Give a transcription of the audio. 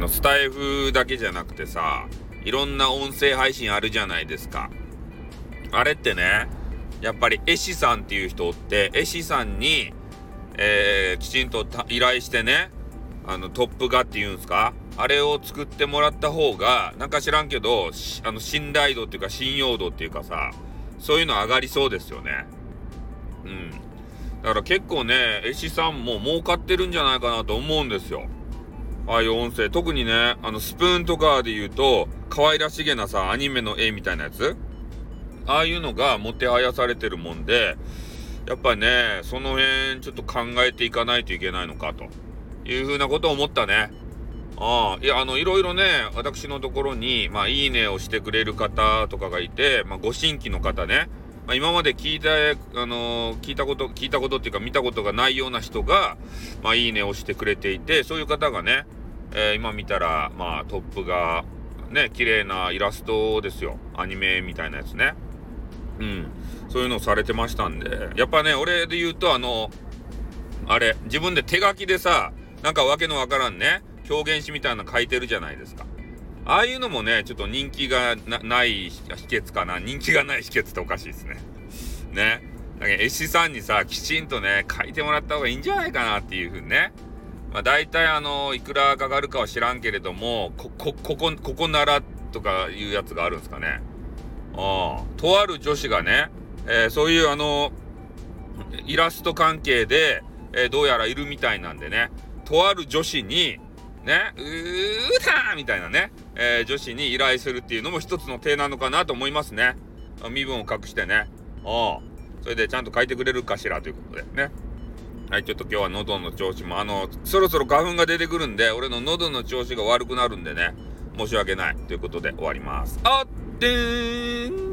のスタイフだけじゃなくてさ、いろんな音声配信あるじゃないですか。あれってね、やっぱり絵師さんっていう人って、絵師さんに、えー、きちんと依頼してね、あの、トップ画っていうんですか？あれを作ってもらった方が、なんか知らんけど、あの、信頼度っていうか信用度っていうかさ、そういうの上がりそうですよね。うん。だから結構ね、絵師さんも儲かってるんじゃないかなと思うんですよ。ああいう音声。特にね、あの、スプーンとかで言うと、可愛らしげなさ、アニメの絵みたいなやつああいうのがもてはやされてるもんで、やっぱね、その辺ちょっと考えていかないといけないのかというふうなことを思ったね。ああ、いや、あの、いろいろね、私のところに、まあ、いいねをしてくれる方とかがいて、まあ、ご新規の方ね、まあ、今まで聞いた、あのー、聞いたこと、聞いたことっていうか見たことがないような人が、まあ、いいねをしてくれていて、そういう方がね、えー、今見たら、まあ、トップが、ね、綺麗なイラストですよ。アニメみたいなやつね。うん。そういうのされてましたんで。やっぱね、俺で言うと、あの、あれ、自分で手書きでさ、なんかわけのわからんね、表現詩みたいなの書いてるじゃないですか。ああいうのもね、ちょっと人気がない秘訣かな。人気がない秘訣っておかしいですね。ね。だけど、絵師さんにさ、きちんとね、書いてもらった方がいいんじゃないかなっていうふうにね。まあ、大体あの、いくらかかるかは知らんけれども、こ、こ、ここ、ここならとかいうやつがあるんですかね。ああ。とある女子がね、えー、そういうあの、イラスト関係で、えー、どうやらいるみたいなんでね、とある女子に、ね、うーたーみたいなね、えー、女子に依頼するっていうのも一つの手なのかなと思いますね。身分を隠してね。ああ。それでちゃんと書いてくれるかしらということでね。はい、ちょっと今日は喉の調子も、あの、そろそろ花粉が出てくるんで、俺の喉の調子が悪くなるんでね、申し訳ないということで終わります。あってーん